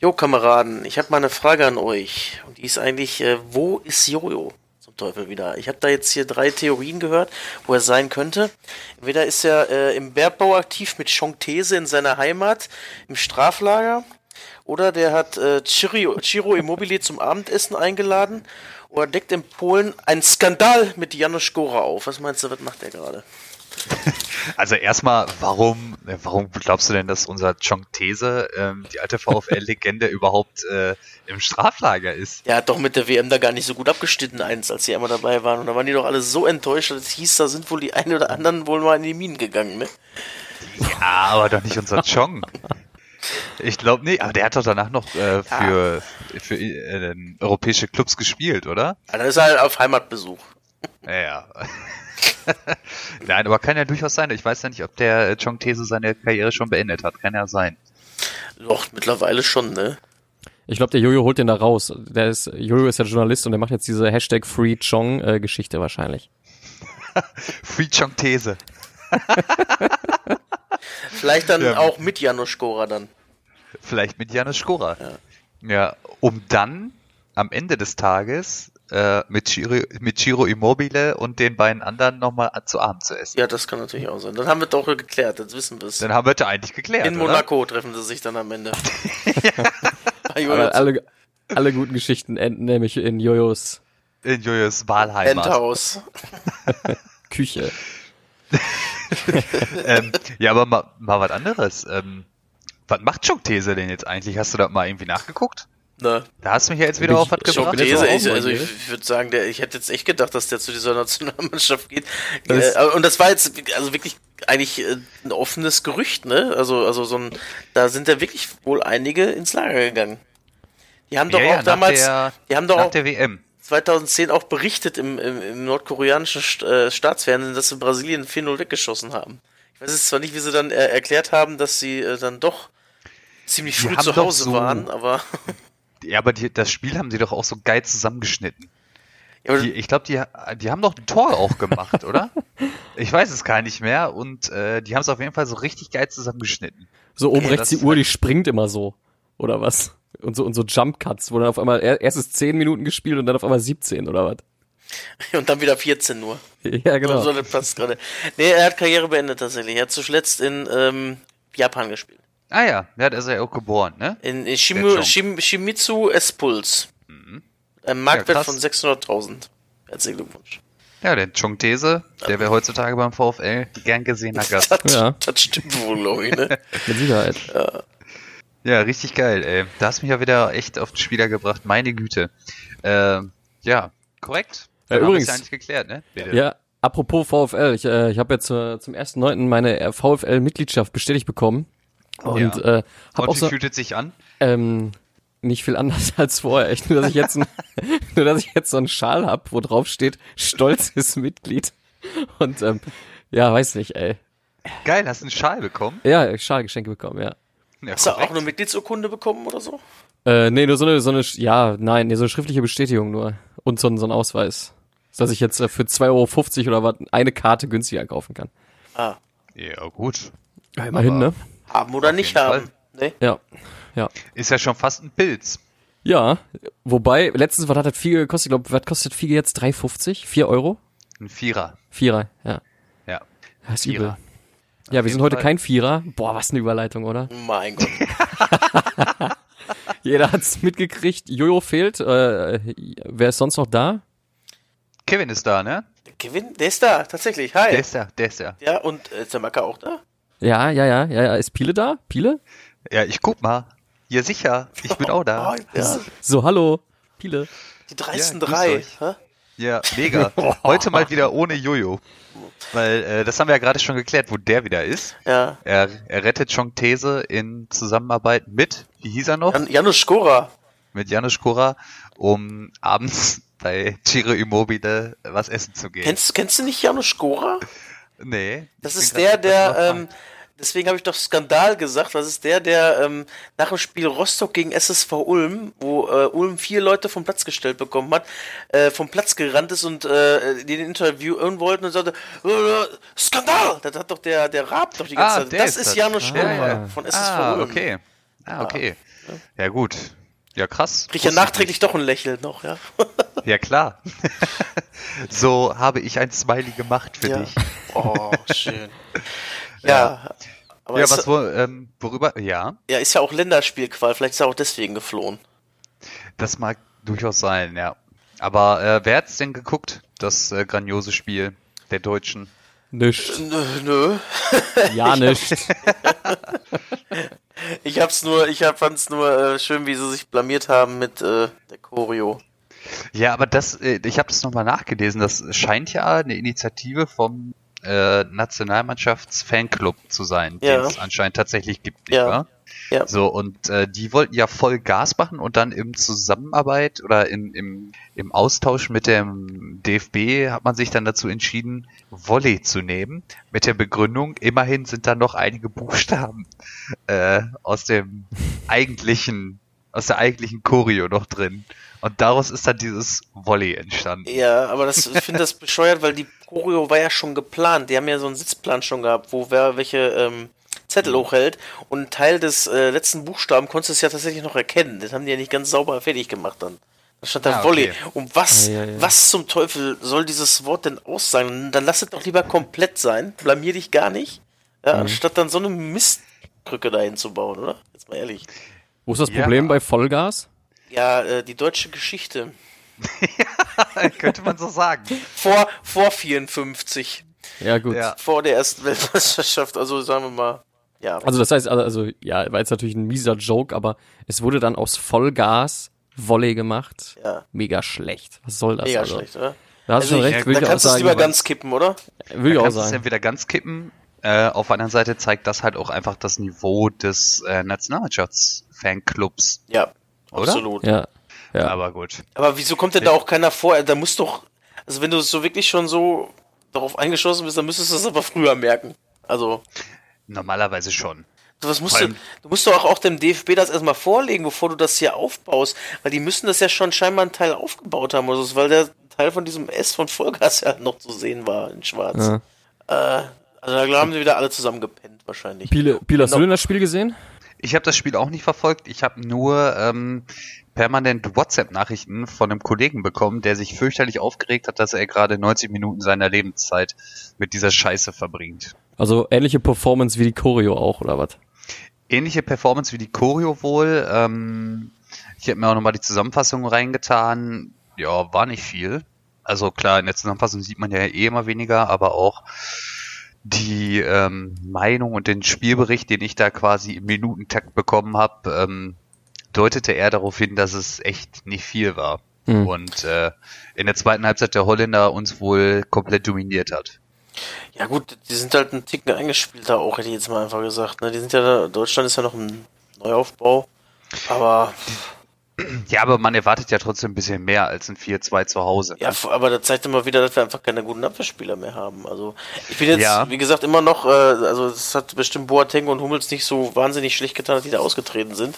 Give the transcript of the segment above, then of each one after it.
Jo, Kameraden, ich habe mal eine Frage an euch. Und die ist eigentlich, äh, wo ist Jojo zum Teufel wieder? Ich habe da jetzt hier drei Theorien gehört, wo er sein könnte. Entweder ist er äh, im Bergbau aktiv mit Chongtese in seiner Heimat, im Straflager. Oder der hat äh, Chiro, Chiro Immobile zum Abendessen eingeladen. Oder deckt in Polen einen Skandal mit Janusz Gora auf. Was meinst du, was macht er gerade? Also erstmal, warum, warum glaubst du denn, dass unser Chong These, ähm, die alte VfL-Legende, überhaupt äh, im Straflager ist? Der hat doch mit der WM da gar nicht so gut abgeschnitten, eins, als sie einmal dabei waren. Und da waren die doch alle so enttäuscht, dass es hieß, da sind wohl die einen oder anderen wohl mal in die Minen gegangen, ne? Ja, aber doch nicht unser Chong. Ich glaube nicht, aber der hat doch danach noch äh, für, ja. für äh, europäische Clubs gespielt, oder? Ja, dann ist er halt auf Heimatbesuch. Ja, ja. Nein, aber kann ja durchaus sein. Ich weiß ja nicht, ob der Chong These seine Karriere schon beendet hat. Kann ja sein. Doch, mittlerweile schon, ne? Ich glaube, der Jojo holt den da raus. Der ist, Jojo ist ja Journalist und der macht jetzt diese Hashtag Free Chong äh, Geschichte wahrscheinlich. Free Chong These. Vielleicht dann ja. auch mit Janusz Skora dann. Vielleicht mit Janusz Skora. Ja. ja, um dann am Ende des Tages äh, mit, Chiro, mit Chiro Immobile und den beiden anderen nochmal zu Abend zu essen. Ja, das kann natürlich auch sein. Dann haben wir doch geklärt, jetzt wissen wir es. Dann haben wir es eigentlich geklärt. In Monaco oder? treffen sie sich dann am Ende. alle, alle, alle guten Geschichten enden nämlich in Jojos. In Jojos Wahlheimat. Endhaus. Küche. ähm, ja, aber mal, mal was anderes. Ähm, was macht Schockthese denn jetzt eigentlich? Hast du da mal irgendwie nachgeguckt? Ne. Da hast du mich ja jetzt wieder ich, auf was gebracht. These, ich, also ich würde sagen, der, ich hätte jetzt echt gedacht, dass der zu dieser Nationalmannschaft geht. Das äh, und das war jetzt also wirklich eigentlich äh, ein offenes Gerücht, ne? Also, also so ein, da sind ja wirklich wohl einige ins Lager gegangen. Die haben doch ja, auch ja, damals, der, die haben doch nach auch der WM. 2010 auch berichtet im, im, im nordkoreanischen St äh, Staatsfernsehen, dass sie Brasilien 4-0 weggeschossen haben. Ich weiß jetzt zwar nicht, wie sie dann äh, erklärt haben, dass sie äh, dann doch ziemlich früh zu Hause so waren, aber Ja, aber die, das Spiel haben sie doch auch so geil zusammengeschnitten. Ja, die, ich glaube, die, die haben doch ein Tor auch gemacht, oder? Ich weiß es gar nicht mehr. Und äh, die haben es auf jeden Fall so richtig geil zusammengeschnitten. So oben okay, rechts die Uhr, die springt immer so. Oder was? Und so, und so Jump Cuts, wo dann auf einmal erstes 10 Minuten gespielt und dann auf einmal 17 oder was? Und dann wieder 14 nur. Ja, genau. So, so passt gerade. Nee, er hat Karriere beendet tatsächlich. Er hat zuletzt in ähm, Japan gespielt. Ah ja, ja, da ist er ja auch geboren, ne? In, in Shimu, Shim, Shimizu S-Puls. Mhm. Ein Marktwert ja, von 600.000. Herzlichen Glückwunsch. Ja, der Chong These, der wäre heutzutage beim VfL gern gesehener Gast. das, ja. das stimmt wohl, glaube ich, ne? Mit Sicherheit. Ja. ja, richtig geil, ey. Da hast du mich ja wieder echt auf den Spieler gebracht, meine Güte. Äh, ja, korrekt. Ja, übrigens. Ja nicht geklärt, ne? Bitte. Ja, apropos VfL, ich, äh, ich habe jetzt äh, zum ersten Neunten meine VfL-Mitgliedschaft bestätigt bekommen. Und, ja. äh, hab Und auch wie so, fühlt es sich an? Ähm, nicht viel anders als vorher. Echt nur, dass ich jetzt, ein, nur, dass ich jetzt so einen Schal hab, wo drauf steht, stolzes Mitglied. Und ähm, ja, weiß nicht, ey. Geil, hast du einen Schal bekommen? Ja, Schalgeschenke bekommen, ja. ja hast du auch eine Mitgliedsurkunde bekommen oder so? Äh, nee, nur so eine, so eine, ja, nein, nee, so eine schriftliche Bestätigung nur. Und so, ein so ein Ausweis. Dass ich jetzt äh, für 2,50 Euro oder was eine Karte günstiger kaufen kann. Ah. Ja, gut. Ja, immerhin, Aber ne? Haben oder nicht haben. Nee? Ja. ja. Ist ja schon fast ein Pilz. Ja, wobei, letztens, was hat das Fiege gekostet? Ich glaube, was kostet Fiege jetzt? 3,50? 4 Euro? Ein Vierer. Vierer, ja. Ja. Das ist Vierer. übel. Ja, Auf wir sind heute Fall. kein Vierer. Boah, was eine Überleitung, oder? Mein Gott. Jeder hat's mitgekriegt. Jojo fehlt. Äh, wer ist sonst noch da? Kevin ist da, ne? Kevin, der ist da, tatsächlich. Hi. Der ist da, der ist da. Ja, und äh, ist der Macker auch da? Ja, ja, ja, ja, ja. Ist Piele da? Piele? Ja, ich guck mal. Ja, sicher. Ich bin auch da. Oh, ja. So, hallo. Piele. Die dreisten ja, drei. Hä? Ja, mega. Heute mal wieder ohne Jojo. Weil äh, das haben wir ja gerade schon geklärt, wo der wieder ist. Ja. Er, er rettet Chong These in Zusammenarbeit mit, wie hieß er noch? Jan Janusz Skora. Mit Janusz Skora, um abends bei Chiro Immobile was essen zu gehen. Kennst, kennst du nicht Janusz Skora? Nee. Das ist der, der, ähm, deswegen habe ich doch Skandal gesagt, das ist der, der ähm, nach dem Spiel Rostock gegen SSV Ulm, wo äh, Ulm vier Leute vom Platz gestellt bekommen hat, äh, vom Platz gerannt ist und äh, den interviewen wollten und sagte, äh, Skandal! Das hat doch der, der Raab doch die ganze ah, Zeit. Das ist, das. Janusz ah, Schulmer ja, ja. von SSV ah, Ulm. okay. Ah, okay. Ja, ja gut. Ja, krass. Krieg ja nachträglich doch ein Lächeln noch, ja. ja, klar. so habe ich ein Smiley gemacht für ja. dich. Oh, schön. ja. Aber ja, was, wo, ähm, worüber, ja? Ja, ist ja auch Länderspielqual, vielleicht ist er auch deswegen geflohen. Das mag durchaus sein, ja. Aber äh, wer hat's denn geguckt, das äh, grandiose Spiel der Deutschen? Nicht. Nö. nö. Ja, nicht. ich hab's nur, ich fand's nur äh, schön, wie sie sich blamiert haben mit äh, der Choreo. Ja, aber das, äh, ich habe das nochmal nachgelesen. Das scheint ja eine Initiative vom äh, Nationalmannschafts-Fanclub zu sein, ja. den es anscheinend tatsächlich gibt, nicht ja. wahr? Ja. So, und äh, die wollten ja voll Gas machen und dann im Zusammenarbeit oder in, im, im Austausch mit dem DFB hat man sich dann dazu entschieden, Volley zu nehmen. Mit der Begründung, immerhin sind da noch einige Buchstaben äh, aus dem eigentlichen, aus der eigentlichen Choreo noch drin. Und daraus ist dann dieses Volley entstanden. Ja, aber das, ich finde das bescheuert, weil die Choreo war ja schon geplant. Die haben ja so einen Sitzplan schon gehabt, wo wer welche ähm, Zettel hochhält und ein Teil des äh, letzten Buchstaben konntest du es ja tatsächlich noch erkennen. Das haben die ja nicht ganz sauber fertig gemacht dann. Da stand da ah, Volley. Okay. Und was, ah, ja, ja. was zum Teufel soll dieses Wort denn aussagen? Dann lass es doch lieber komplett sein. Blamier dich gar nicht. Ja, mhm. Anstatt dann so eine Mistkrücke dahin zu bauen, oder? Jetzt mal ehrlich. Wo ist das Problem ja. bei Vollgas? Ja, äh, die deutsche Geschichte. ja, könnte man so sagen. Vor, vor 54. Ja, gut. Vor der ersten Weltmeisterschaft, also sagen wir mal. Ja. Also das heißt, also, also ja, war jetzt natürlich ein mieser Joke, aber es wurde dann aus Vollgas Volley gemacht. Ja. Mega schlecht. Was soll das? Mega also? schlecht, oder? Da hast also du schon recht. Ja, da kannst du es lieber ganz kippen, oder? Will ich auch sagen. entweder ganz kippen. Äh, auf der anderen Seite zeigt das halt auch einfach das Niveau des äh, Nationalmannschafts-Fanclubs. Ja, oder? absolut. Ja. ja. Aber gut. Aber wieso kommt denn da auch keiner vor? Da muss doch, also wenn du so wirklich schon so darauf eingeschossen bist, dann müsstest du es aber früher merken. Also. Normalerweise schon. Was musst du, du musst doch auch dem DFB das erstmal vorlegen, bevor du das hier aufbaust, weil die müssen das ja schon scheinbar einen Teil aufgebaut haben, oder so, weil der Teil von diesem S von Vollgas ja noch zu sehen war in Schwarz. Ja. Äh, also da haben sie wieder alle zusammen gepennt wahrscheinlich. Piele, Piele hast du denn das Spiel gesehen? Ich habe das Spiel auch nicht verfolgt. Ich habe nur ähm, permanent WhatsApp-Nachrichten von einem Kollegen bekommen, der sich fürchterlich aufgeregt hat, dass er gerade 90 Minuten seiner Lebenszeit mit dieser Scheiße verbringt. Also ähnliche Performance wie die Choreo auch, oder was? Ähnliche Performance wie die Choreo wohl. Ähm, ich habe mir auch nochmal die Zusammenfassung reingetan. Ja, war nicht viel. Also klar, in der Zusammenfassung sieht man ja eh immer weniger, aber auch die ähm, Meinung und den Spielbericht, den ich da quasi im Minutentakt bekommen habe, ähm, deutete er darauf hin, dass es echt nicht viel war. Mhm. Und äh, in der zweiten Halbzeit der Holländer uns wohl komplett dominiert hat. Ja gut, die sind halt ein Ticken eingespielter auch, hätte ich jetzt mal einfach gesagt. Ne? Die sind ja, Deutschland ist ja noch ein Neuaufbau, aber ja, aber man erwartet ja trotzdem ein bisschen mehr als ein 4-2 zu Hause. Ja, aber das zeigt immer wieder, dass wir einfach keine guten Abwehrspieler mehr haben. Also ich bin jetzt, ja. wie gesagt, immer noch, äh, also es hat bestimmt Boateng und Hummels nicht so wahnsinnig schlecht getan, dass die da ausgetreten sind,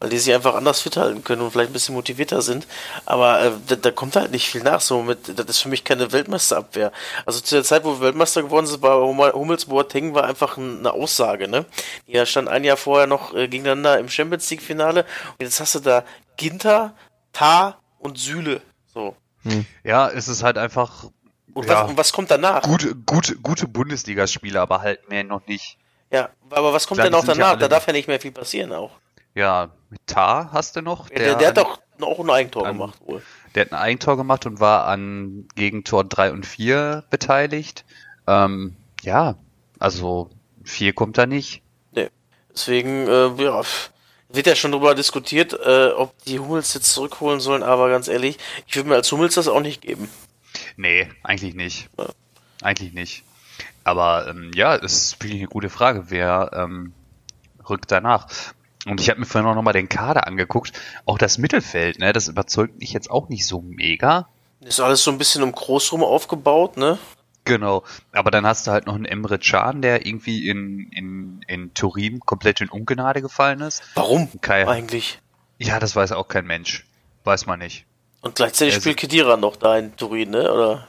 weil die sich einfach anders fit halten können und vielleicht ein bisschen motivierter sind. Aber äh, da, da, kommt halt nicht viel nach. So mit, das ist für mich keine Weltmeisterabwehr. Also zu der Zeit, wo wir Weltmeister geworden sind, war Hummels Boateng war einfach eine Aussage, ne? Die stand ein Jahr vorher noch äh, gegeneinander im Champions League Finale und jetzt hast du da Ginter, Tar und Süle. So. Hm. Ja, es ist halt einfach. Und, ja, was, und was kommt danach? Gute, gute, gute Bundesligaspieler, aber halt mehr noch nicht. Ja, aber was kommt denn auch danach? Ja da darf ja nicht mehr viel passieren auch. Ja, mit Tar hast du noch. Der, der, der hat doch auch ein Eigentor an, gemacht wohl. Der hat ein Eigentor gemacht und war an Gegentor 3 und 4 beteiligt. Ähm, ja, also 4 kommt da nicht. Nee. Deswegen, äh, ja, wird ja schon darüber diskutiert, äh, ob die Hummels jetzt zurückholen sollen, aber ganz ehrlich, ich würde mir als Hummels das auch nicht geben. Nee, eigentlich nicht. Ja. Eigentlich nicht. Aber ähm, ja, es ist wirklich eine gute Frage, wer ähm, rückt danach. Und ich habe mir vorhin auch nochmal den Kader angeguckt. Auch das Mittelfeld, ne, das überzeugt mich jetzt auch nicht so mega. Ist alles so ein bisschen um Groß rum aufgebaut, ne? Genau, aber dann hast du halt noch einen Emre Can, der irgendwie in, in, in Turin komplett in Ungnade gefallen ist. Warum Kai, eigentlich? Ja, das weiß auch kein Mensch. Weiß man nicht. Und gleichzeitig der spielt Kedira noch da in Turin, ne? Oder?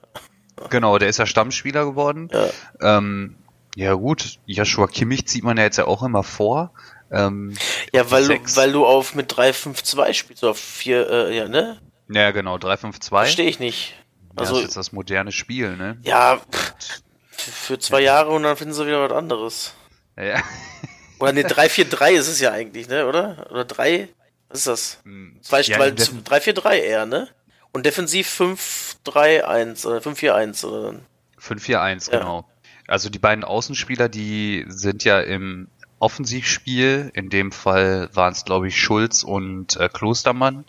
Genau, der ist ja Stammspieler geworden. Ja, ähm, ja gut, Joshua Kimmich zieht man ja jetzt ja auch immer vor. Ähm, Ja, weil du, weil du auf mit 3-5-2 spielst, auf 4, äh, ja, ne? Ja, genau, 3-5-2. Verstehe ich nicht. Also, ja, das ist das moderne Spiel, ne? Ja, pff, für zwei Jahre und dann finden sie wieder was anderes. Ja. Oder ne, 3-4-3 ist es ja eigentlich, ne, oder? Oder 3? Was ist das? Hm. Zwei, ja, 3-4-3 eher, ne? Und defensiv 5-3-1 oder 5-4-1 oder 5-4-1, ja. genau. Also die beiden Außenspieler, die sind ja im Offensivspiel, in dem Fall waren es glaube ich Schulz und äh, Klostermann,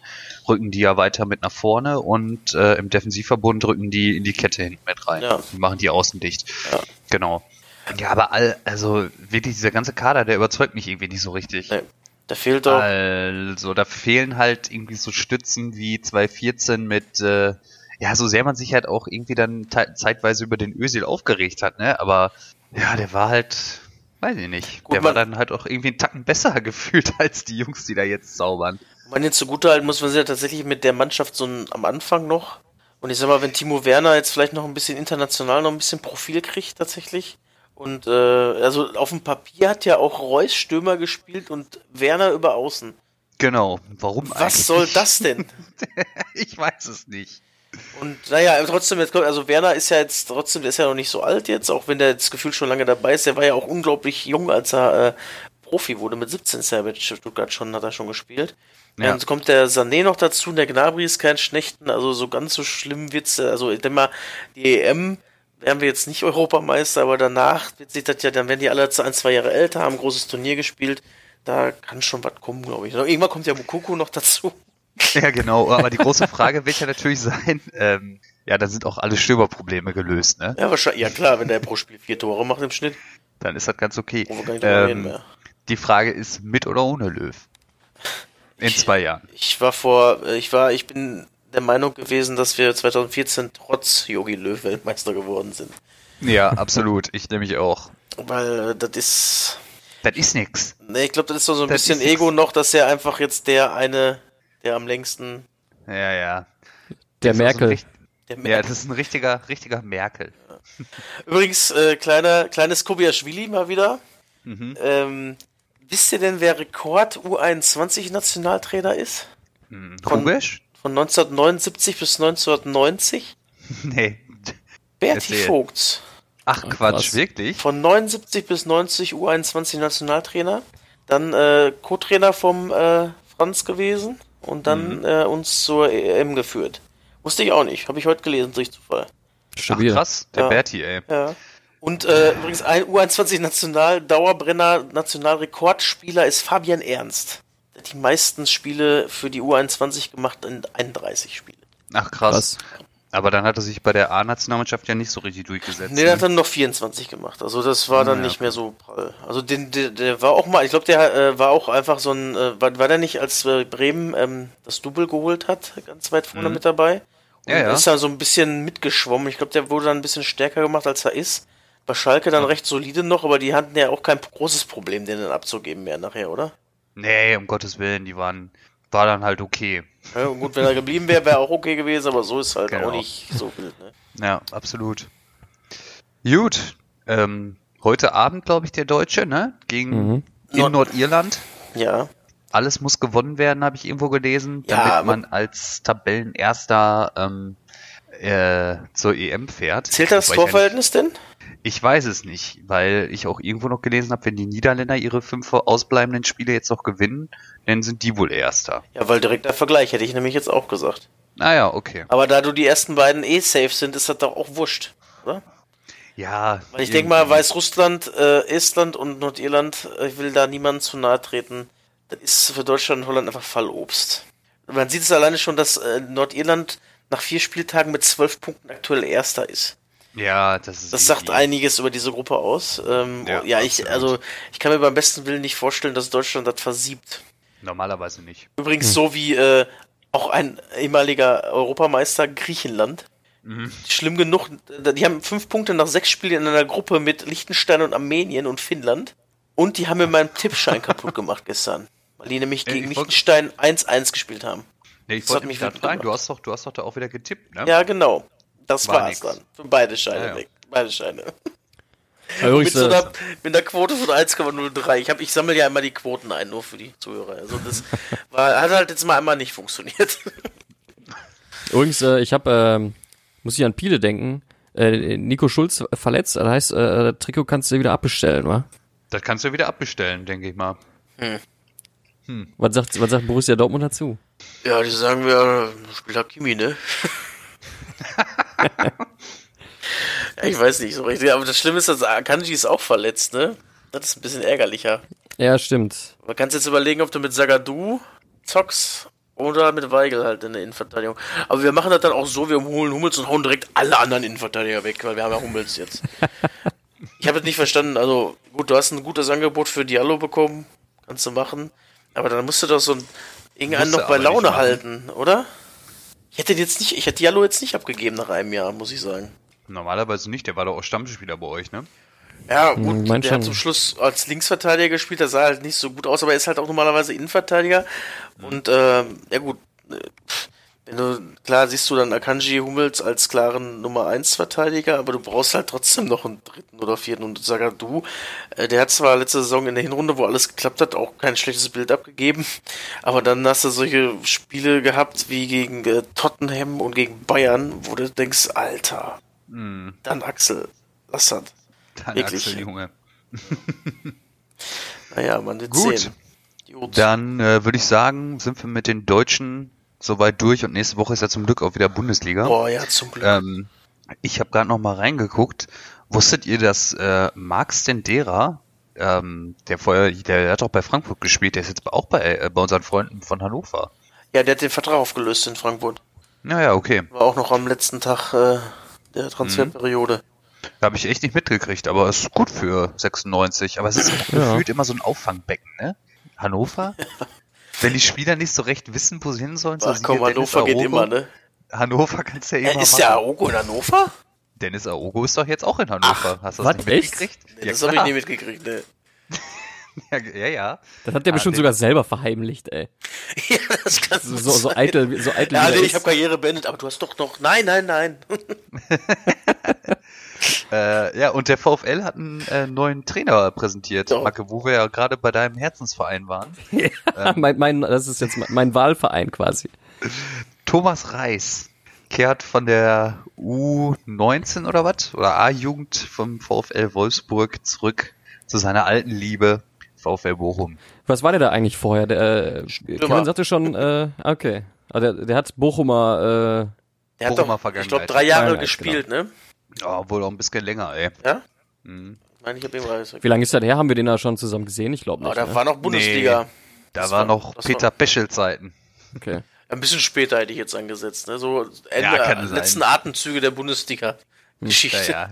rücken die ja weiter mit nach vorne und äh, im Defensivverbund rücken die in die Kette hinten mit rein. Ja. Die machen die außen dicht. Ja. Genau. Ja, aber all, also wirklich dieser ganze Kader, der überzeugt mich irgendwie nicht so richtig. Nee. Da fehlt doch. Also, da fehlen halt irgendwie so Stützen wie 2014 mit, äh, ja, so sehr man sich halt auch irgendwie dann zeitweise über den Ösil aufgeregt hat, ne? Aber ja, der war halt, weiß ich nicht. Gut, der war dann halt auch irgendwie einen Tacken besser gefühlt als die Jungs, die da jetzt zaubern. Man jetzt zugute halten muss, man sich ja tatsächlich mit der Mannschaft so ein, am Anfang noch. Und ich sag mal, wenn Timo Werner jetzt vielleicht noch ein bisschen international noch ein bisschen Profil kriegt, tatsächlich, und äh, also auf dem Papier hat ja auch Reus Stürmer gespielt und Werner über Außen. Genau. Warum Was eigentlich? soll das denn? ich weiß es nicht. Und naja, trotzdem, jetzt kommt, also Werner ist ja jetzt trotzdem, der ist ja noch nicht so alt jetzt, auch wenn der das Gefühl schon lange dabei ist. Der war ja auch unglaublich jung, als er äh, Profi wurde. Mit 17 ist er mit Stuttgart schon, hat er schon gespielt. Ja. Dann kommt der Sané noch dazu, der Gnabry ist kein Schnechten, also so ganz so schlimm wird's, also ich denke mal, die EM werden wir jetzt nicht Europameister, aber danach wird sich das ja, dann werden die alle ein, zwei Jahre älter, haben ein großes Turnier gespielt. Da kann schon was kommen, glaube ich. Irgendwann kommt ja Mukoko noch dazu. Ja, genau. Aber die große Frage wird ja natürlich sein, ähm, ja, dann sind auch alle Stürmerprobleme gelöst, ne? Ja, wahrscheinlich, ja klar, wenn der pro Spiel vier Tore macht im Schnitt. Dann ist das ganz okay. Ähm, die Frage ist mit oder ohne Löw? In ich, zwei Jahren. Ich war vor, ich war, ich bin der Meinung gewesen, dass wir 2014 trotz Yogi Löw Weltmeister geworden sind. Ja, absolut. Ich nehme mich auch. Weil äh, das ist. Das ist nix. Nee, ich glaube, das ist so ein das bisschen Ego noch, dass er einfach jetzt der eine, der am längsten. Ja, ja. Der Merkel. So der Merkel. Ja, das ist ein richtiger, richtiger Merkel. Übrigens, äh, kleiner, kleines Kobiaschwili mal wieder. Mhm. Ähm, wisst ihr denn, wer Rekord U21-Nationaltrainer ist? Hm, Kubisch? Von 1979 bis 1990? nee. Berti Vogts. Ach Quatsch, Krass. wirklich? Von 79 bis 90 U21 Nationaltrainer. Dann äh, Co-Trainer vom äh, Franz gewesen und dann mhm. äh, uns zur EM geführt. Wusste ich auch nicht. Habe ich heute gelesen durch Zufall. Stabil. Ach, krass, der ja. Berti, ey. Ja. Und äh, übrigens ein U21 National Dauerbrenner Nationalrekordspieler ist Fabian Ernst die meisten Spiele für die U21 gemacht in 31 Spiele. Ach krass. krass. Aber dann hat er sich bei der A-Nationalmannschaft ja nicht so richtig durchgesetzt. Nee, der ne? hat dann noch 24 gemacht. Also das war dann ja, nicht okay. mehr so prall. Also den, der, der war auch mal, ich glaube, der äh, war auch einfach so ein, äh, war, war der nicht, als äh, Bremen ähm, das Double geholt hat, ganz weit vorne mhm. mit dabei? Und ja, ja. ist da so ein bisschen mitgeschwommen. Ich glaube, der wurde dann ein bisschen stärker gemacht, als er ist. Bei Schalke dann ja. recht solide noch, aber die hatten ja auch kein großes Problem, den dann abzugeben mehr nachher, oder? Nee, um Gottes Willen, die waren, war dann halt okay. Ja, gut, wenn er geblieben wäre, wäre auch okay gewesen, aber so ist halt genau. auch nicht so wild, ne? Ja, absolut. Gut, ähm, heute Abend, glaube ich, der Deutsche, ne? Gegen mhm. in Nord Nordirland. Ja. Alles muss gewonnen werden, habe ich irgendwo gelesen, damit ja, man als Tabellenerster ähm, äh, zur EM fährt. Zählt das Torverhältnis denn? Ich weiß es nicht, weil ich auch irgendwo noch gelesen habe, wenn die Niederländer ihre fünf ausbleibenden Spiele jetzt noch gewinnen, dann sind die wohl Erster. Ja, weil direkter Vergleich hätte ich nämlich jetzt auch gesagt. Naja, ah okay. Aber da du die ersten beiden eh safe sind, ist das doch auch wurscht, oder? Ja. Weil ich denke mal, Weißrussland, äh, Estland und Nordirland, äh, ich will da niemandem zu nahe treten. Das ist für Deutschland und Holland einfach Fallobst. Man sieht es alleine schon, dass äh, Nordirland nach vier Spieltagen mit zwölf Punkten aktuell Erster ist. Ja, das ist. Das sagt einiges über diese Gruppe aus. Ähm, ja, ja ich, also ich kann mir beim besten Willen nicht vorstellen, dass Deutschland das versiebt. Normalerweise nicht. Übrigens hm. so wie äh, auch ein ehemaliger Europameister Griechenland. Mhm. Schlimm genug, die haben fünf Punkte nach sechs Spielen in einer Gruppe mit Liechtenstein und Armenien und Finnland. Und die haben mir meinen Tippschein kaputt gemacht gestern. Weil die nämlich gegen Liechtenstein 1-1 gespielt haben. Nee, ich wollte mich da fragen, du hast, doch, du hast doch da auch wieder getippt, ne? Ja, genau. Das war war's nix. dann. Für beide Scheine ja, ja. weg. Beide Scheine. mit, so einer, mit einer Quote von 1,03. Ich, ich sammle ja immer die Quoten ein, nur für die Zuhörer. Also das war, hat halt jetzt mal einmal nicht funktioniert. Übrigens, äh, ich habe, äh, muss ich an Piele denken, äh, Nico Schulz verletzt, das heißt, äh, das Trikot kannst du wieder abbestellen, wa? Das kannst du wieder abbestellen, denke ich mal. Hm. Hm. Was, sagt, was sagt Borussia Dortmund dazu? Ja, die sagen wir, spielt Hakimi, ne? ich weiß nicht so richtig, aber das Schlimme ist, dass Akanji ist auch verletzt, ne? Das ist ein bisschen ärgerlicher. Ja, stimmt. Man kann jetzt überlegen, ob du mit Sagadu zockst oder mit Weigel halt in der Innenverteidigung. Aber wir machen das dann auch so, wir holen Hummels und hauen direkt alle anderen Innenverteidiger weg, weil wir haben ja Hummels jetzt. ich habe es nicht verstanden, also gut, du hast ein gutes Angebot für Diallo bekommen, kannst du machen. Aber dann musst du doch so ein, irgendeinen noch bei Laune halten, oder? Ich hätte jetzt nicht, ich hätte Diallo jetzt nicht abgegeben nach einem Jahr, muss ich sagen. Normalerweise nicht, der war doch auch Stammspieler bei euch, ne? Ja, hm, gut, mein der schon. hat zum Schluss als Linksverteidiger gespielt, der sah halt nicht so gut aus, aber er ist halt auch normalerweise Innenverteidiger. Mhm. Und äh, ja gut, pff, wenn du, klar siehst du dann Akanji Hummels als klaren Nummer 1 Verteidiger, aber du brauchst halt trotzdem noch einen dritten oder vierten. Und du, äh, der hat zwar letzte Saison in der Hinrunde, wo alles geklappt hat, auch kein schlechtes Bild abgegeben, aber dann hast du solche Spiele gehabt wie gegen äh, Tottenham und gegen Bayern, wo du denkst, Alter, mhm. dann Axel, das hat. Dann Wirklich. Axel, Junge. naja, man, wird Gut. sehen. Gut. Dann äh, würde ich sagen, sind wir mit den Deutschen soweit durch und nächste Woche ist ja zum Glück auch wieder Bundesliga. Boah, ja, zum Glück. Ähm, ich habe gerade noch mal reingeguckt. Wusstet ihr, dass äh, Marc Stendera, ähm, der vorher, der hat auch bei Frankfurt gespielt, der ist jetzt auch bei, äh, bei unseren Freunden von Hannover. Ja, der hat den Vertrag aufgelöst in Frankfurt. Naja, okay. War auch noch am letzten Tag äh, der Transferperiode. Mhm. Da habe ich echt nicht mitgekriegt, aber es ist gut für 96. Aber es ist ja. gefühlt immer so ein Auffangbecken, ne? Hannover? Wenn die Spieler nicht so recht wissen, wo sie hin sollen, Ach, so komm, Hannover geht immer, ne? Hannover kannst du ja immer äh, Ist der Aogo in Hannover? Dennis Aogo ist doch jetzt auch in Hannover. Ach, Hast du das nicht mitgekriegt? Nee, ja, das habe ich nie mitgekriegt, ne. ja, ja, ja. Das hat der ah, bestimmt sogar selber verheimlicht, ey. ja, das kannst du so, so, so eitel, so eitel. Ja, nee, ich habe Karriere beendet, aber du hast doch noch. Nein, nein, nein. äh, ja, und der VfL hat einen äh, neuen Trainer präsentiert, Doch. Macke, wo wir ja gerade bei deinem Herzensverein waren. Ja, ähm, mein, mein, das ist jetzt mein Wahlverein quasi. Thomas Reis kehrt von der U19 oder was? Oder A-Jugend vom VfL Wolfsburg zurück zu seiner alten Liebe VfL Bochum. Was war der da eigentlich vorher? Der, äh, Kevin sagte schon, äh, okay. Aber der, der hat Bochumer, äh, der hat Bochumer doch, ich glaube, drei Jahre gespielt, genau. ne? Ja, wohl auch ein bisschen länger, ey. Ja? Mhm. Ich meine, ich hab eben Wie lange ist das her? Haben wir den da schon zusammen gesehen? Ich glaube nicht. Oh, da ne? war noch Bundesliga. Nee, da war, war noch Peter Peschel-Zeiten. Okay. Ein bisschen später hätte ich jetzt angesetzt, ne? So Ende, ja, letzten sein. Atemzüge der Bundesliga-Geschichte. Ja, ja,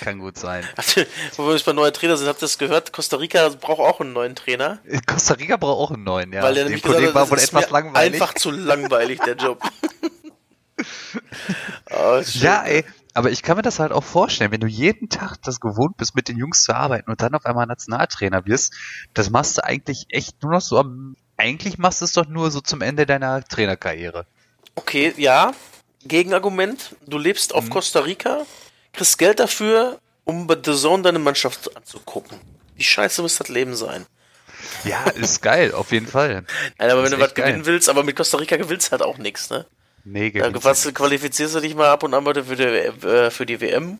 kann gut sein. Wo wir jetzt bei neuer Trainer sind, habt ihr das gehört? Costa Rica braucht auch einen neuen Trainer. Costa Rica braucht auch einen neuen, ja. Weil der nämlich gesagt hat, war wohl etwas langweilig. Einfach zu langweilig, der Job. oh, ja, ey, aber ich kann mir das halt auch vorstellen, wenn du jeden Tag das gewohnt bist, mit den Jungs zu arbeiten und dann auf einmal Nationaltrainer wirst, das machst du eigentlich echt nur noch so am, eigentlich machst du es doch nur so zum Ende deiner Trainerkarriere. Okay, ja. Gegenargument, du lebst auf mhm. Costa Rica, kriegst Geld dafür, um bei The Zone deine Mannschaft anzugucken. Wie scheiße muss das Leben sein? Ja, ist geil, auf jeden Fall. Nein, aber wenn du was gewinnen willst, aber mit Costa Rica gewinnst halt auch nichts, ne? Nee, da was, qualifizierst du dich mal ab und an mal für die, äh, für die WM.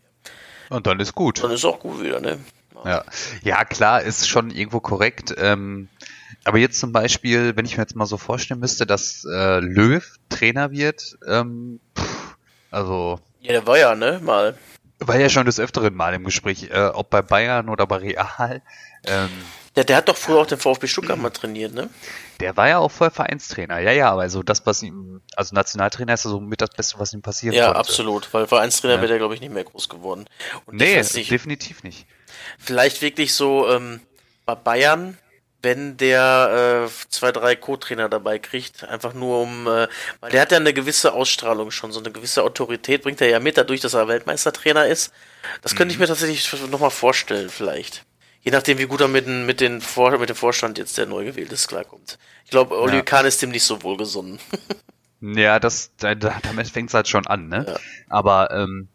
Und dann ist gut. Dann ist auch gut wieder, ne? Ja, ja klar, ist schon irgendwo korrekt. Ähm, aber jetzt zum Beispiel, wenn ich mir jetzt mal so vorstellen müsste, dass äh, Löw Trainer wird, ähm, pff, also. Ja, der war ja, ne, mal. War ja schon des Öfteren mal im Gespräch, äh, ob bei Bayern oder bei Real. Ähm, ja, der hat doch früher auch den VfB Stuttgart mal trainiert, ne? Der war ja auch voll Vereinstrainer. Ja, ja, aber also das, was ihm, also Nationaltrainer ist ja so mit das Beste, was ihm passieren ja, konnte. Ja, absolut, weil Vereinstrainer ja. wäre der, glaube ich, nicht mehr groß geworden. Und nee, nicht, definitiv nicht. Vielleicht wirklich so ähm, bei Bayern, wenn der äh, zwei, drei Co-Trainer dabei kriegt, einfach nur um, äh, weil der hat ja eine gewisse Ausstrahlung schon, so eine gewisse Autorität bringt er ja mit, dadurch, dass er Weltmeistertrainer ist. Das könnte mhm. ich mir tatsächlich nochmal vorstellen, vielleicht. Je nachdem, wie gut er mit, mit, den Vor mit dem Vorstand jetzt, der neu gewählt ist, klarkommt. Ich glaube, Oli ja. Kahn ist dem nicht so wohlgesonnen. ja, das, da, damit fängt es halt schon an, ne? Ja. Aber, ähm,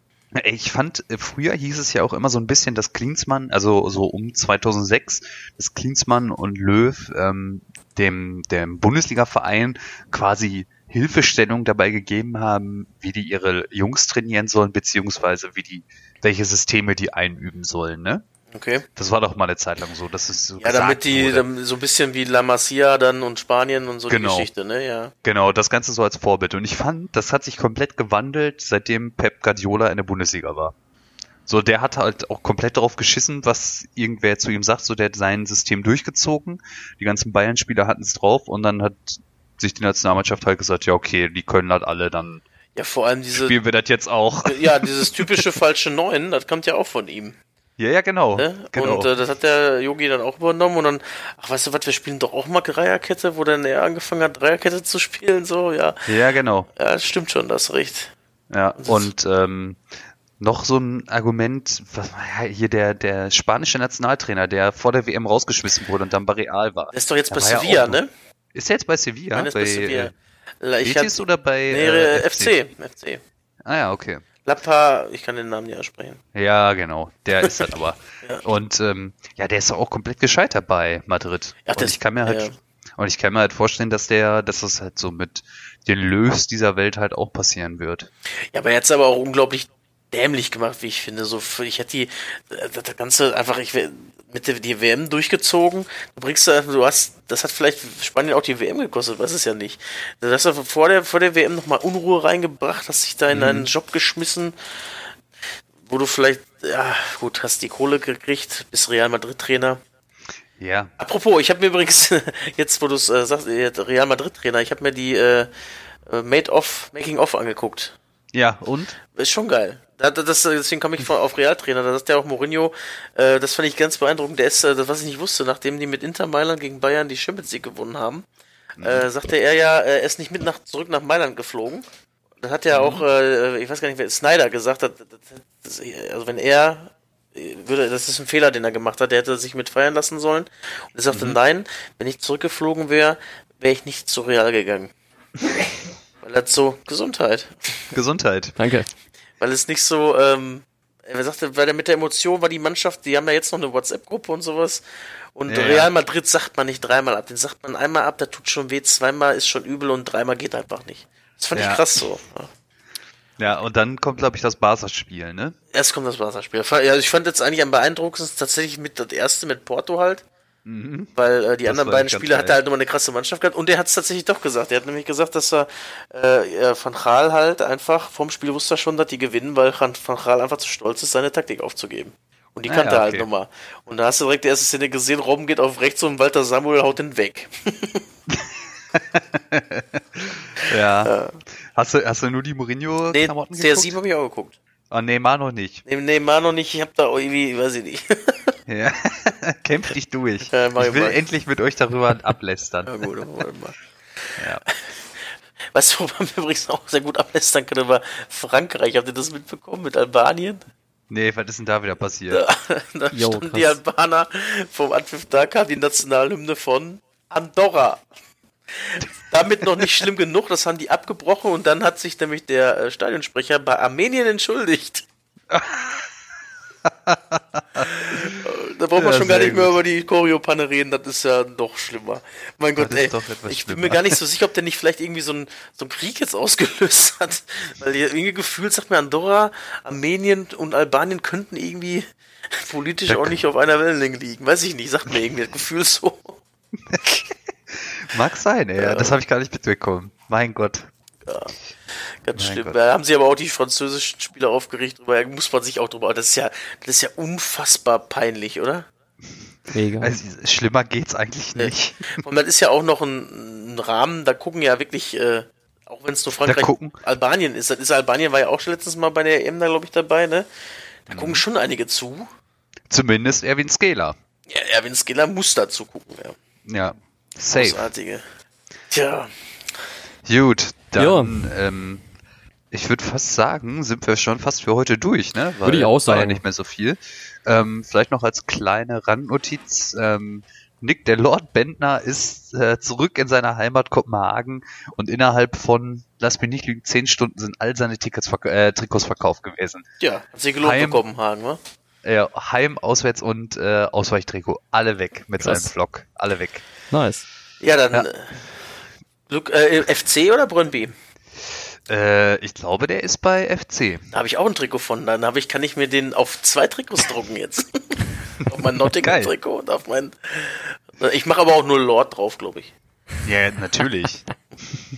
Ich fand, äh, früher hieß es ja auch immer so ein bisschen, dass Klinsmann, also so um 2006, dass Klinsmann und Löw ähm, dem, dem Bundesliga-Verein quasi Hilfestellung dabei gegeben haben, wie die ihre Jungs trainieren sollen, beziehungsweise wie die, welche Systeme die einüben sollen, ne? Okay. Das war doch mal eine Zeit lang so, dass es so Ja, damit die wurde. so ein bisschen wie La Masia dann und Spanien und so genau. die Geschichte, ne? Ja. Genau, das Ganze so als Vorbild. Und ich fand, das hat sich komplett gewandelt, seitdem Pep Guardiola in der Bundesliga war. So, der hat halt auch komplett darauf geschissen, was irgendwer zu ihm sagt. So, der hat sein System durchgezogen. Die ganzen Bayern-Spieler hatten es drauf und dann hat sich die Nationalmannschaft halt gesagt, ja, okay, die können halt alle dann. Ja, vor allem diese. Spielen wir das jetzt auch. Ja, dieses typische falsche Neun, das kommt ja auch von ihm. Ja, ja, genau. Ne? genau. Und äh, das hat der Yogi dann auch übernommen und dann, ach, weißt du was, wir spielen doch auch mal Dreierkette, wo dann er angefangen hat, Dreierkette zu spielen, so, ja. Ja, genau. Ja, das stimmt schon, das recht. Ja, und ähm, noch so ein Argument, was, hier der, der spanische Nationaltrainer, der vor der WM rausgeschmissen wurde und dann bei Real war. Der ist doch jetzt bei Sevilla, ja ne? Ist er jetzt bei Sevilla? Nein, ist bei, bei Sevilla. Äh, ich Betis oder bei nee, äh, FC. FC. Ah ja, okay. Lappa, ich kann den Namen nicht aussprechen. Ja, genau. Der ist halt aber. ja. Und ähm, ja, der ist auch komplett gescheitert bei Madrid. Ja, und ich kann mir halt, ja. und ich kann mir halt vorstellen, dass der, dass das halt so mit den Löws dieser Welt halt auch passieren wird. Ja, aber jetzt aber auch unglaublich dämlich gemacht, wie ich finde. So, ich hätte die, das Ganze einfach, ich mit der die WM durchgezogen. Du bringst da, du hast, das hat vielleicht Spanien auch die WM gekostet, weiß es ja nicht. Du hast da vor der, vor der WM nochmal Unruhe reingebracht, hast dich da in mhm. einen Job geschmissen, wo du vielleicht, ja, gut, hast die Kohle gekriegt, bist Real Madrid Trainer. Ja. Apropos, ich habe mir übrigens, jetzt wo du es äh, sagst, Real Madrid Trainer, ich habe mir die äh Made of, Making of angeguckt. Ja, und? Ist schon geil. Das, deswegen komme ich von, auf Realtrainer. Da sagt ja auch Mourinho, äh, das fand ich ganz beeindruckend. Der ist, äh, das, was ich nicht wusste, nachdem die mit Inter Mailand gegen Bayern die Champions League gewonnen haben, mhm. äh, sagte er ja, er ist nicht mit nach, zurück nach Mailand geflogen. Das hat ja mhm. auch, äh, ich weiß gar nicht, wer Snyder gesagt hat, das, also wenn er würde, das ist ein Fehler, den er gemacht hat, der hätte sich mit feiern lassen sollen. Und er sagte, mhm. nein, wenn ich zurückgeflogen wäre, wäre ich nicht zu Real gegangen. Weil das so, Gesundheit. Gesundheit. Danke weil es nicht so, ähm, er sagte, weil er mit der Emotion war die Mannschaft, die haben ja jetzt noch eine WhatsApp-Gruppe und sowas. Und ja, Real Madrid sagt man nicht dreimal ab, den sagt man einmal ab, da tut schon weh, zweimal ist schon übel und dreimal geht einfach nicht. Das fand ja. ich krass so. Ja. Ja, und dann kommt, glaube ich, das Barca-Spiel, ne? Erst kommt das Barca-Spiel. Ja, ich fand jetzt eigentlich am beeindruckendsten tatsächlich mit das erste mit Porto halt. Mhm. Weil äh, die das anderen beiden Spiele hat er halt nochmal eine krasse Mannschaft gehabt und der hat es tatsächlich doch gesagt. Er hat nämlich gesagt, dass er äh, Van Gaal halt einfach vom Spiel wusste er schon, dass die gewinnen, weil Van Gaal einfach zu stolz ist, seine Taktik aufzugeben. Und die ah, kannte ja, okay. halt nochmal. Und da hast du direkt die erste Szene gesehen, Robben geht auf rechts und Walter Samuel haut den weg. ja. ja. Hast, du, hast du nur die Mourinho-Klamotten nee, CR7 habe ich auch geguckt. Oh, Neymar noch nicht. Nee, Neymar noch nicht, ich hab da irgendwie, weiß ich nicht. ja, kämpf dich durch. Ja, ich will mal. endlich mit euch darüber ablästern. Ja gut, mal. Ja. Weißt du, wo man übrigens auch sehr gut ablästern könnte, war Frankreich. Habt ihr das mitbekommen mit Albanien? Nee, was ist denn da wieder passiert? Da, da jo, standen die Albaner vom Anpfiff da kam die Nationalhymne von Andorra damit noch nicht schlimm genug, das haben die abgebrochen und dann hat sich nämlich der äh, Stadionsprecher bei Armenien entschuldigt. Da braucht man ja, schon gar nicht gut. mehr über die Choreopanne reden, das ist ja noch schlimmer. Mein Gott, ey, ich bin mir gar nicht so sicher, ob der nicht vielleicht irgendwie so einen so Krieg jetzt ausgelöst hat. Weil irgendwie gefühlt sagt mir Andorra, Armenien und Albanien könnten irgendwie politisch da auch nicht auf einer Wellenlänge liegen. Weiß ich nicht, sagt mir irgendwie das Gefühl so. Mag sein, ey. Ja. Das habe ich gar nicht mitbekommen. Mein Gott. Ja, ganz mein schlimm. Da haben sie aber auch die französischen Spieler aufgeregt, drüber muss man sich auch drüber. Das ist ja, das ist ja unfassbar peinlich, oder? Mega. Also, schlimmer geht's eigentlich nicht. Und das ist ja auch noch ein, ein Rahmen, da gucken ja wirklich, äh, auch wenn es nur Frankreich, Albanien ist. Das ist Albanien war ja auch schon letztes Mal bei der EM da, glaube ich, dabei, ne? Da mhm. gucken schon einige zu. Zumindest Erwin Skela. Ja, Erwin Skela muss dazu gucken, ja. Ja, Safe. Großartige. Tja. Gut, dann, ähm, ich würde fast sagen, sind wir schon fast für heute durch, ne? Würde ich auch sagen. War ja nicht mehr so viel. Ähm, vielleicht noch als kleine Randnotiz. Ähm, Nick, der Lord Bentner ist äh, zurück in seiner Heimat Kopenhagen und innerhalb von, lass mich nicht lügen, zehn Stunden sind all seine Tickets verk äh, Trikots verkauft gewesen. Ja, hat sich gelohnt Heim, für Kopenhagen, wa? Ja, Heim, Auswärts und äh, Ausweichtrikot, alle weg mit Krass. seinem Vlog, alle weg. Nice. Ja, dann ja. Look, äh, FC oder Brøndby? Äh, ich glaube, der ist bei FC. Da habe ich auch ein Trikot von. Dann habe ich, kann ich mir den auf zwei Trikots drucken jetzt. auf mein Nottingham-Trikot und auf mein. Ich mache aber auch nur Lord drauf, glaube ich. Ja, natürlich.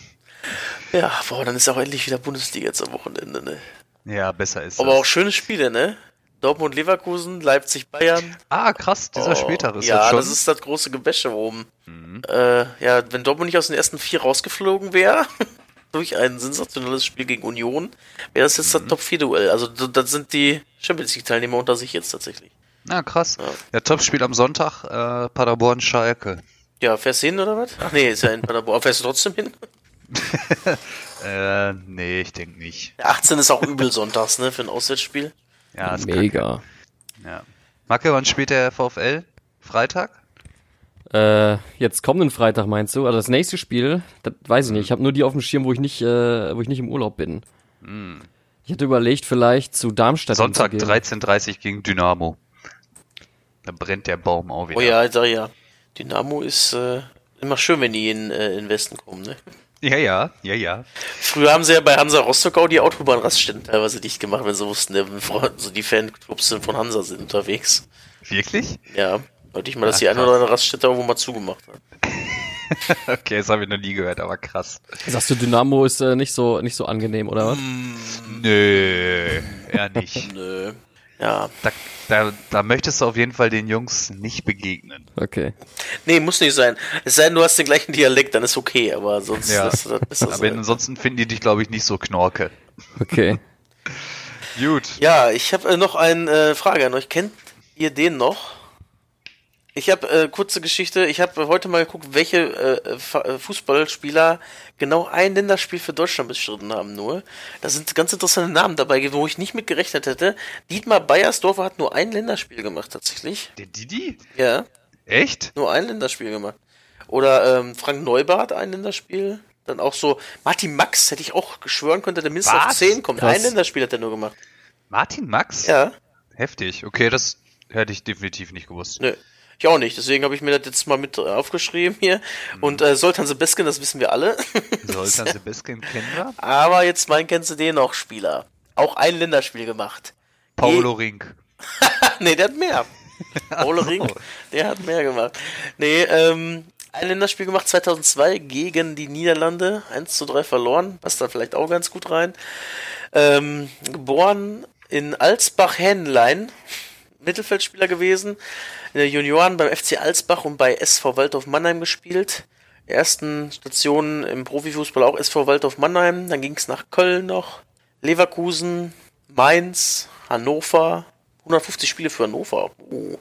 ja, boah, dann ist auch endlich wieder Bundesliga zum Wochenende, ne? Ja, besser ist Aber das. auch schöne Spiele, ne? Dortmund, Leverkusen, Leipzig, Bayern. Ah, krass, dieser oh, Spieltag ist Ja, das, das ist das große Gebäsche oben. Mhm. Äh, ja, wenn Dortmund nicht aus den ersten vier rausgeflogen wäre, durch ein sensationelles Spiel gegen Union, wäre das jetzt mhm. das Top-4-Duell. Also das sind die Champions League-Teilnehmer unter sich jetzt tatsächlich. Na, ah, krass. Ja, ja Top-Spiel am Sonntag, äh, Paderborn-Schalke. Ja, fährst du hin oder was? Ach nee, ist ja in Paderborn. Fährst du trotzdem hin? äh, nee, ich denke nicht. Der 18 ist auch übel sonntags, ne, für ein Auswärtsspiel. Ja, ist Mega. Kacke. Ja. Macke, wann spielt der VfL? Freitag? Äh, jetzt kommenden Freitag meinst du? Also das nächste Spiel, das weiß ich nicht. Ich habe nur die auf dem Schirm, wo ich nicht, äh, wo ich nicht im Urlaub bin. Mm. Ich hatte überlegt, vielleicht zu Darmstadt. Sonntag 13.30 gegen Dynamo. Da brennt der Baum auch wieder. Oh ja, also ja. Dynamo ist äh, immer schön, wenn die in, äh, in den Westen kommen, ne? Ja, ja, ja, ja. Früher haben sie ja bei Hansa Rostock auch die Autobahnraststätten teilweise dicht gemacht, wenn sie wussten, so die Fanclubs sind von Hansa sind unterwegs. Wirklich? Ja. Wollte ich mal, dass Ach, die eine oder andere Raststätte irgendwo mal zugemacht hat. okay, das habe ich noch nie gehört, aber krass. Sagst du, Dynamo ist äh, nicht so nicht so angenehm, oder was? Mm, nö, eher nicht. nö. Ja. Da, da, da möchtest du auf jeden Fall den Jungs nicht begegnen. Okay. Nee, muss nicht sein. Es sei denn, du hast den gleichen Dialekt, dann ist okay, aber sonst ja. ist, das, ist das Aber so. ansonsten finden die dich, glaube ich, nicht so knorke. Okay. Gut. Ja, ich habe äh, noch eine äh, Frage an euch. Kennt ihr den noch? Ich habe äh, kurze Geschichte. Ich habe heute mal geguckt, welche äh, äh, Fußballspieler genau ein Länderspiel für Deutschland bestritten haben. Nur da sind ganz interessante Namen dabei, wo ich nicht mit gerechnet hätte. Dietmar Beiersdorfer hat nur ein Länderspiel gemacht tatsächlich. Der Didi? Ja. Echt? Nur ein Länderspiel gemacht. Oder ähm, Frank Neubart ein Länderspiel. Dann auch so Martin Max hätte ich auch geschwören können, der mindestens auf 10 kommt. Krass. Ein Länderspiel hat er nur gemacht. Martin Max? Ja. Heftig. Okay, das hätte ich definitiv nicht gewusst. Nö. Ich auch nicht, deswegen habe ich mir das jetzt mal mit aufgeschrieben hier. Mhm. Und äh, Soltan Sebeskin, das wissen wir alle. Soltan Sebeskin kennen wir. Aber jetzt mein kennst du den noch, Spieler. Auch ein Länderspiel gemacht. Paulo e Rink. nee, der hat mehr. Paulo Rink, der hat mehr gemacht. Nee, ähm, ein Länderspiel gemacht 2002 gegen die Niederlande. 1 zu 3 verloren. Passt da vielleicht auch ganz gut rein. Ähm, geboren in Alsbach-Hähnlein. Mittelfeldspieler gewesen in der Junioren beim FC Alsbach und bei SV Waldorf Mannheim gespielt. Ersten Stationen im Profifußball auch SV Waldorf Mannheim. Dann ging es nach Köln noch, Leverkusen, Mainz, Hannover. 150 Spiele für Hannover. Oh.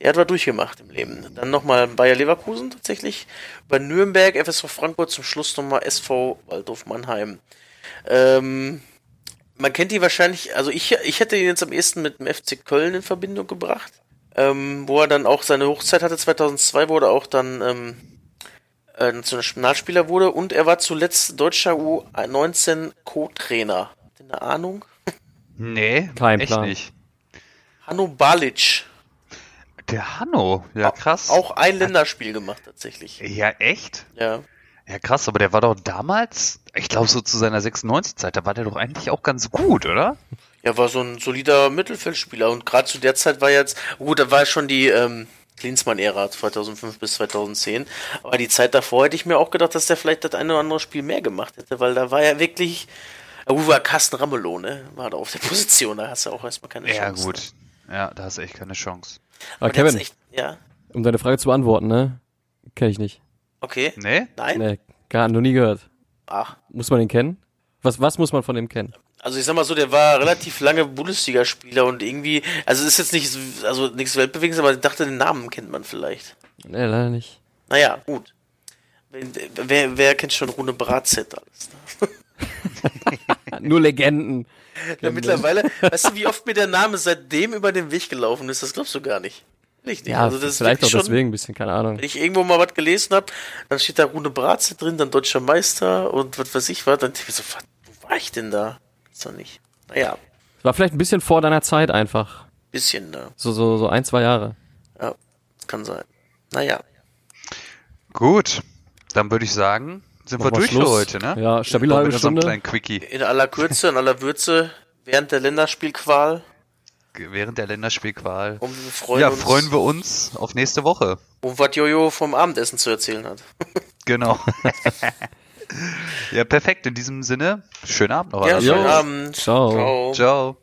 Der hat was durchgemacht im Leben. Dann nochmal Bayer Leverkusen tatsächlich. Bei Nürnberg, FSV Frankfurt, zum Schluss nochmal SV Waldorf Mannheim. Ähm, man kennt die wahrscheinlich, also ich, ich hätte ihn jetzt am ehesten mit dem FC Köln in Verbindung gebracht ähm, wo er dann auch seine Hochzeit hatte, 2002 wurde er auch dann ähm, äh, Nationalspieler wurde und er war zuletzt deutscher U19 Co-Trainer. Habt ihr eine Ahnung? Nee, kein Plan. nicht. Hanno Balic. Der Hanno, ja krass. Auch ein Länderspiel gemacht tatsächlich. Ja, echt? Ja. Ja, krass, aber der war doch damals, ich glaube so zu seiner 96-Zeit, da war der doch eigentlich auch ganz gut, oder? Ja, war so ein solider Mittelfeldspieler und gerade zu der Zeit war jetzt, gut, da war schon die ähm, Klinsmann-Ära 2005 bis 2010, aber die Zeit davor hätte ich mir auch gedacht, dass der vielleicht das eine oder andere Spiel mehr gemacht hätte, weil da war ja wirklich, wo war Carsten Ramelow, ne? War da auf der Position, da hast du auch erstmal keine Chance. Ja, gut. Ja, da hast du echt keine Chance. Aber, aber Kevin, echt, ja? um deine Frage zu beantworten, ne? Kenn ich nicht. Okay. Nee? Nein? Nee, gar noch nie gehört. Ach. Muss man den kennen? Was, was muss man von dem kennen? Also ich sag mal so, der war relativ lange Bundesligaspieler und irgendwie, also ist jetzt nicht, also nichts Weltbewegendes, aber ich dachte, den Namen kennt man vielleicht. Nee, leider nicht. Naja, gut. Wer, wer kennt schon Rune Bratzett alles? Ne? Nur Legenden. Ja, mittlerweile, weißt du, wie oft mir der Name seitdem über den Weg gelaufen ist? Das glaubst du gar nicht. Nicht, Ja, also vielleicht auch deswegen ein bisschen, keine Ahnung. Wenn ich irgendwo mal was gelesen habe, dann steht da Rune Bratze drin, dann deutscher Meister und was weiß ich was, dann denke ich so, wo war ich denn da? Ist doch nicht. Naja. War vielleicht ein bisschen vor deiner Zeit einfach. Bisschen, ne? So, so, so ein, zwei Jahre. Ja, kann sein. Naja. Gut, dann würde ich sagen, sind wir durch Schluss. für heute, ne? Ja, stabile halbe Stunde. Quickie. In aller Kürze, in aller Würze, während der Länderspielqual. Während der Länderspielqual. Und wir freuen ja, uns, freuen wir uns auf nächste Woche. Um was Jojo vom Abendessen zu erzählen hat. Genau. ja, perfekt. In diesem Sinne, schönen Abend noch. Ja, schönen Abend. Ciao. Ciao. Ciao.